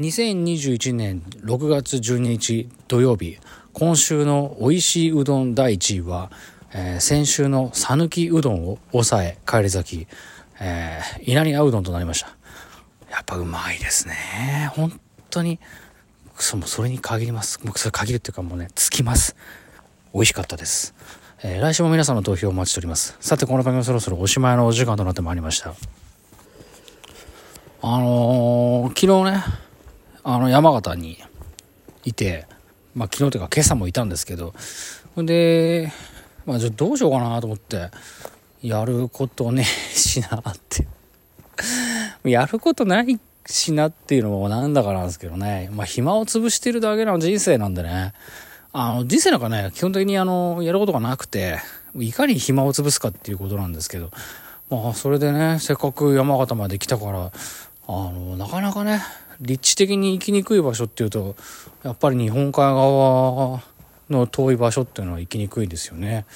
2021年6月12日土曜日今週の美味しいうどん第1位は、えー、先週の讃岐うどんを抑え返り咲き、えー、稲荷あうどんとなりました。やっぱうまいですね。本当にそもそれに限ります。僕それ限るっていうかもうねつきます。美味しかったです。えー、来週も皆さんの投票をお待ちしております。さて、この番組はそろそろおしまいのお時間となってまいりました。あのー、昨日ね、あの、山形にいて、まあ昨日というか今朝もいたんですけど、ほんで、まあじゃどうしようかなと思って、やることねしなって。やることないしなっていうのもなんだからなんですけどね。まあ暇を潰してるだけの人生なんでね。あの、人生なんかね、基本的にあの、やることがなくて、いかに暇を潰すかっていうことなんですけど、まあ、それでね、せっかく山形まで来たから、あの、なかなかね、立地的に行きにくい場所っていうと、やっぱり日本海側の遠い場所っていうのは行きにくいですよね。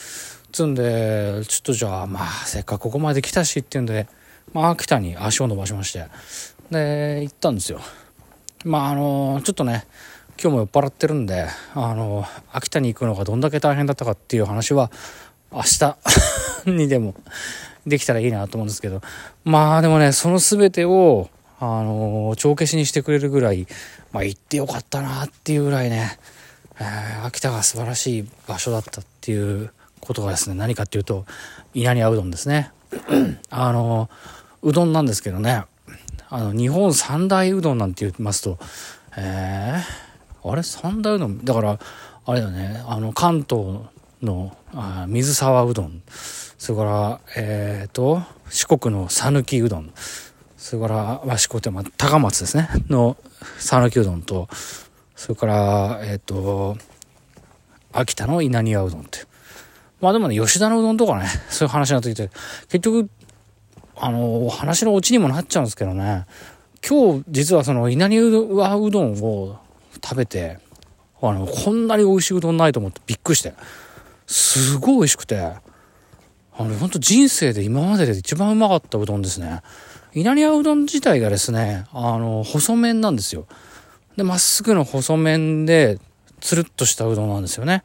つんで、ちょっとじゃあ、まあ、せっかくここまで来たしっていうんで、まあ、秋田に足を伸ばしまして、で、行ったんですよ。まあ、あの、ちょっとね、今日も酔っ払ってるんで、あの、秋田に行くのがどんだけ大変だったかっていう話は、明日 にでもできたらいいなと思うんですけど、まあでもね、その全てを、あの、帳消しにしてくれるぐらい、まあ行ってよかったなっていうぐらいね、えー、秋田が素晴らしい場所だったっていうことがですね、何かっていうと、稲庭うどんですね。あの、うどんなんですけどね、あの、日本三大うどんなんて言いますと、えー、あれ？三大うどん？だから、あれだね、あの、関東のあ水沢うどん、それから、えっ、ー、と、四国の讃岐うどん、それから、まあ、四国って、まあ、高松ですね、の讃岐うどんと、それから、えっ、ー、と、秋田の稲庭うどんって。まあでもね、吉田のうどんとかね、そういう話になってきて、結局、あの、話のオチにもなっちゃうんですけどね、今日実はその稲庭うどんを食べて、あの、こんなに美味しいうどんないと思ってびっくりして。すごい美味しくて、あの、ほんと人生で今までで一番うまかったうどんですね。稲荷屋うどん自体がですね、あの、細麺なんですよ。で、まっすぐの細麺で、つるっとしたうどんなんですよね。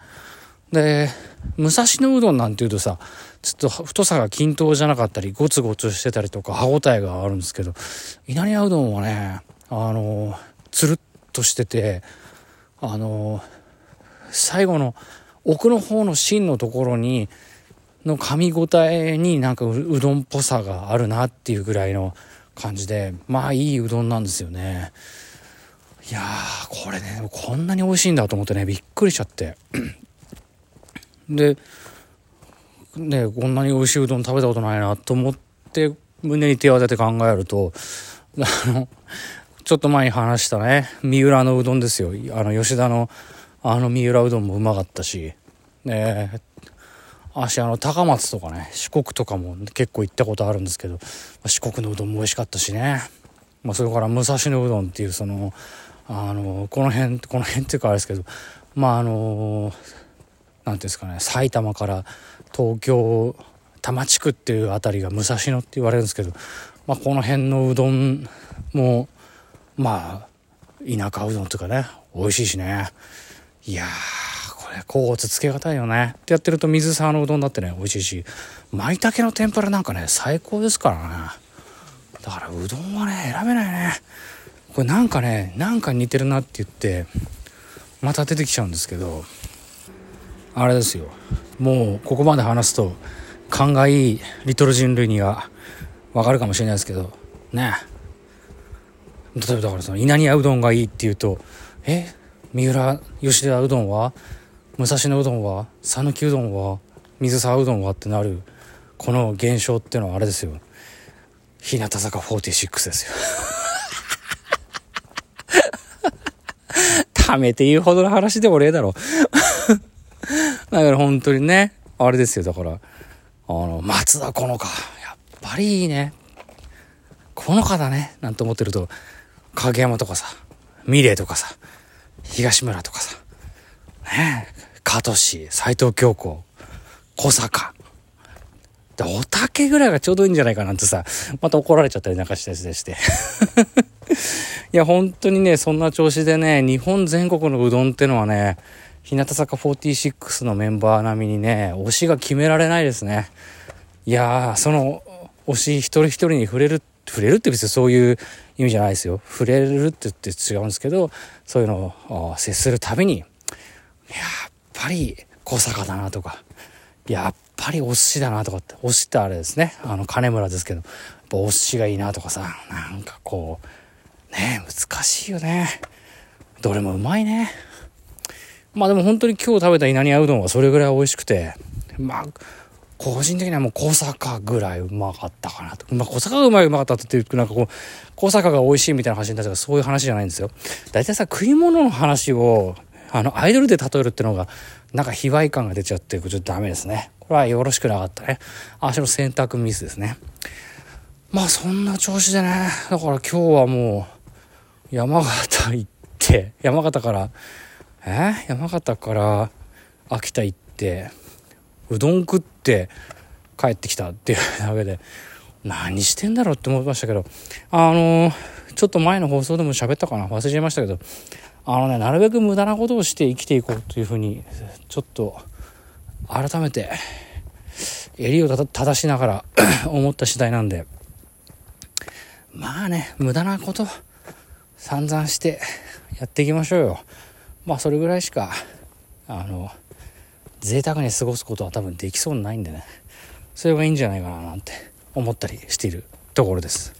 で、武蔵野うどんなんていうとさ、ちょっと太さが均等じゃなかったり、ゴツゴツしてたりとか、歯応えがあるんですけど、稲荷屋うどんはね、あの、つるっとしててあの最後の奥の方の芯のところにの噛み応えになんかうどんっぽさがあるなっていうぐらいの感じでまあいいうどんなんですよね。いやーこれねこんなに美味しいんだと思ってねびっくりしちゃって。でねこんなに美味しいうどん食べたことないなと思って胸に手を当てて考えるとあのちょっと前に話したね、三浦のうどんですよ。あの、吉田の、あの三浦うどんもうまかったし、ね私、あの、高松とかね、四国とかも結構行ったことあるんですけど、四国のうどんも美味しかったしね。まあ、それから武蔵野うどんっていう、その、あの、この辺、この辺っていうかあれですけど、まあ、あの、なんていうんですかね、埼玉から東京、多摩地区っていうあたりが武蔵野って言われるんですけど、まあ、この辺のうどんも、まあ、田舎うどんというかね、美味しいしね。いやー、れ、甲骨つけがたいよね。ってやってると水沢のうどんだってね、美味しいし、舞茸の天ぷらなんかね、最高ですからね。だから、うどんはね、選べないね。これなんかね、なんか似てるなって言って、また出てきちゃうんですけど、あれですよ。もう、ここまで話すと、勘がいいリトル人類にはわかるかもしれないですけど、ね。例えばだからその稲庭うどんがいいっていうとえ三浦吉田うどんは武蔵野うどんは讃岐うどんは水沢うどんはってなるこの現象ってのはあれですよ。日向坂46ですよ。ためて言うほどの話でもねえだろ。だから本当にねあれですよ。だからあの松田好花。やっぱりいいね。好花だね。なんて思ってると影山とかさ、ミレーとかさ、東村とかさ、ねえ、加藤氏、斎藤京子、小坂。で、おたけぐらいがちょうどいいんじゃないかなんてさ、また怒られちゃったりなんかしたりして。いや、本当にね、そんな調子でね、日本全国のうどんってのはね、日向坂46のメンバー並みにね、推しが決められないですね。いやー、その推し一人一人に触れる、触れるって別にそういう意味じゃないですよ。触れるって言って違うんですけど、そういうのを接するたびに、やっぱり小坂だなとか、やっぱり推しだなとかって、推しってあれですね、あの金村ですけど、やっぱ推しがいいなとかさ、なんかこう、ね難しいよね。どれもうまいね。まあでも本当に今日食べた稲庭うどんはそれぐらい美味しくて、まあ、個人的にはもう小坂ぐらいうまかったかなと。まあ小坂がうまいうまかったっていう、なんかこう、小坂が美味しいみたいな話になっちゃうそういう話じゃないんですよ。大体さ、食い物の話を、あの、アイドルで例えるってのが、なんか卑猥感が出ちゃって、ちょっとダメですね。これはよろしくなかったね。足の選択ミスですね。まあそんな調子でね、だから今日はもう、山形行って、山形から、え？山形から秋田行って、うどん食って帰ってきたっていうだけで、何してんだろうって思いましたけど、あのー、ちょっと前の放送でも喋ったかな？忘れちゃいましたけど、あのね、なるべく無駄なことをして生きていこうというふうに、ちょっと、改めて、襟を正しながら 思った次第なんで、まあね、無駄なこと、散々してやっていきましょうよ。まあ、それぐらいしか、あの、贅沢に過ごすことは多分できそうにないんでね。それがいいんじゃないかななんて思ったりしているところです。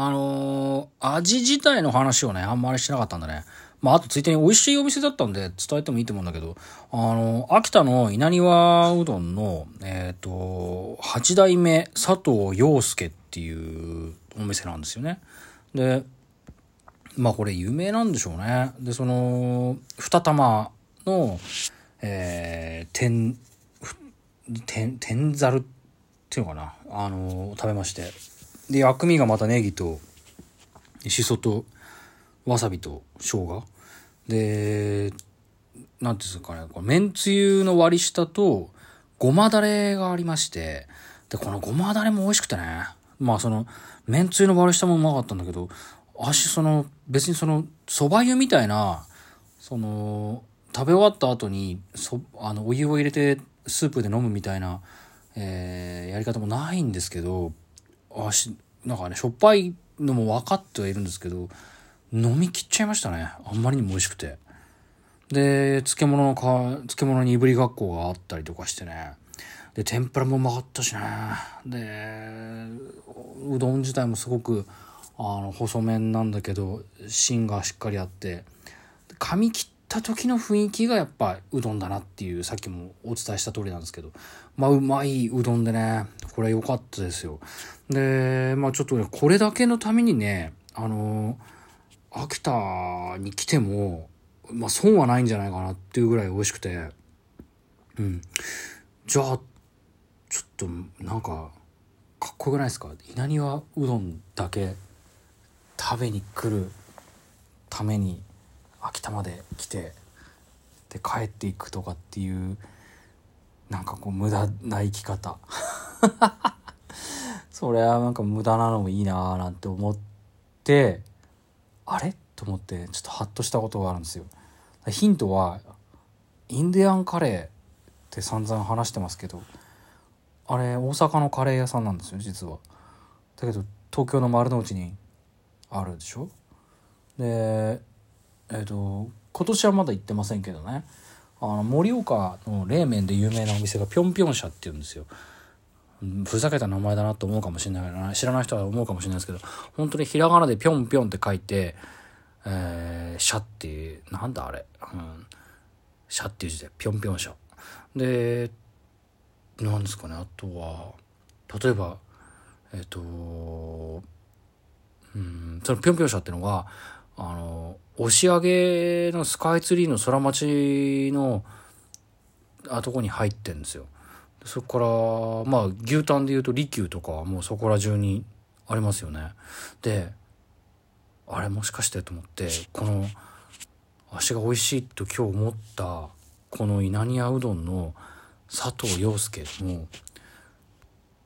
あのー、味自体の話をねあんまりしてなかったんだねまあ、あとついでに美味しいお店だったんで伝えてもいいと思うんだけど、あの、秋田の稲庭うどんの、えっ、ー、と、八代目佐藤洋介っていうお店なんですよね。で、まあこれ有名なんでしょうね。で、その、二玉の、えー、天、天、天ざるっていうのかな、あの、食べまして。で、薬味がまたネギと、しそと、わさびと生姜。で、なんていうんですかね、これ、めんつゆの割り下と、ごまだれがありまして、で、このごまだれも美味しくてね。まあその、めんつゆの割り下もうまかったんだけど、足その、別にその、蕎麦湯みたいな、その、食べ終わった後にそあのお湯を入れてスープで飲むみたいな、えー、やり方もないんですけどあしなんかねしょっぱいのも分かってはいるんですけど飲みきっちゃいましたね。あんまりにも美味しくて。で漬物のか漬物にいぶりがっこがあったりとかしてね。で天ぷらもうまかったしね。でうどん自体もすごくあの細麺なんだけど芯がしっかりあって。噛み切った時の雰囲気がやっぱうどんだなっていうさっきもお伝えした通りなんですけど。まあうまいうどんでね。これ良かったですよ。でまあちょっとねこれだけのためにねあの秋田に来てもまあ損はないんじゃないかなっていうぐらい美味しくて。うん。じゃあちょっとなんかかっこよくないですか？稲庭うどんだけ食べに来るために秋田まで来てで帰っていくとかっていうなんかこう無駄な生き方。それはなんか無駄なのもいいなーなんて思ってあれ？と思ってちょっとハッとしたことがあるんですよ。ヒントはインディアンカレーって散々話してますけどあれ大阪のカレー屋さんなんですよ実は。だけど東京の丸の内にあるでしょ？でえっ、ー、と今年はまだ行ってませんけどね。あの盛岡の冷麺で有名なお店がぴょんぴょん社っていうんですよ。ふざけた名前だなと思うかもしれないな。知らない人は思うかもしれないですけど本当にひらがなでぴょんぴょんって書いてえー、社っていうなんだあれ。うん。社っていう字でぴょんぴょん社でなんですかね。あとは例えばえっ、ー、とうんそのぴょんぴょん社っていうのがあの押上のスカイツリーの空町のあとこに入ってんですよ。そこからまあ牛タンでいうと利休とかはもうそこら中にありますよねであれもしかしてと思ってこの足が美味しいと今日思ったこの稲庭うどんの佐藤洋介も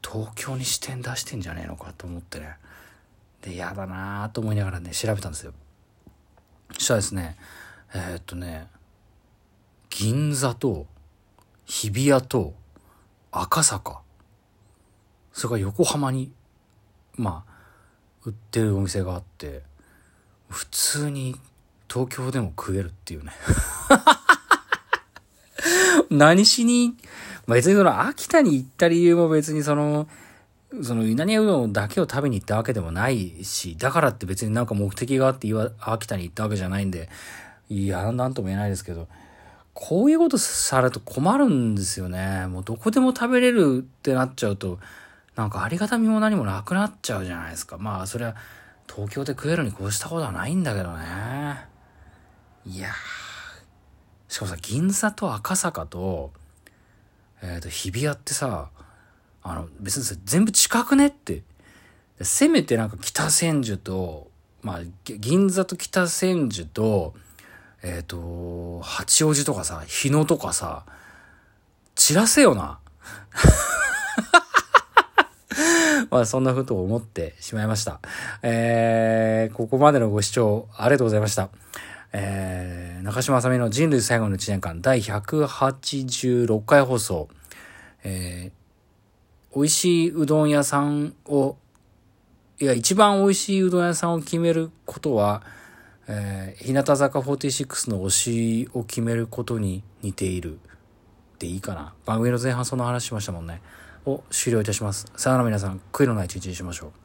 東京に支店出してんじゃねえのかと思ってねで、嫌だなと思いながらね、調べたんですよ。そしたらですね、えー、っとね、銀座と、日比谷と、赤坂。それから横浜に、まあ、売ってるお店があって、普通に東京でも食えるっていうね。何しに、ま、別にその秋田に行った理由も別にその、その稲庭うどんだけを食べに行ったわけでもないし、だからって別になんか目的があって秋田に行ったわけじゃないんで、いや、なんとも言えないですけど、こういうことされると困るんですよね。もうどこでも食べれるってなっちゃうと、なんかありがたみも何もなくなっちゃうじゃないですか。まあ、それは東京で食えるに越したことはないんだけどね。いやーしかもさ、銀座と赤坂と、えっ、ー、と、日比谷ってさ、あの、別にさ、全部近くねって。せめてなんか北千住と、まあ、銀座と北千住と、えっ、ー、と、八王子とかさ、日野とかさ、散らせよな。まあそんなこと思ってしまいました。えー、ここまでのご視聴ありがとうございました。えー、中島あさみの人類最後の1年間第186回放送。えー、美味しいうどん屋さんを、いや、一番美味しいうどん屋さんを決めることは、えー、日向坂46の推しを決めることに似ている。でいいかな。番組の前半その話しましたもんね。を終了いたします。さよなら皆さん、悔いのない一日にしましょう。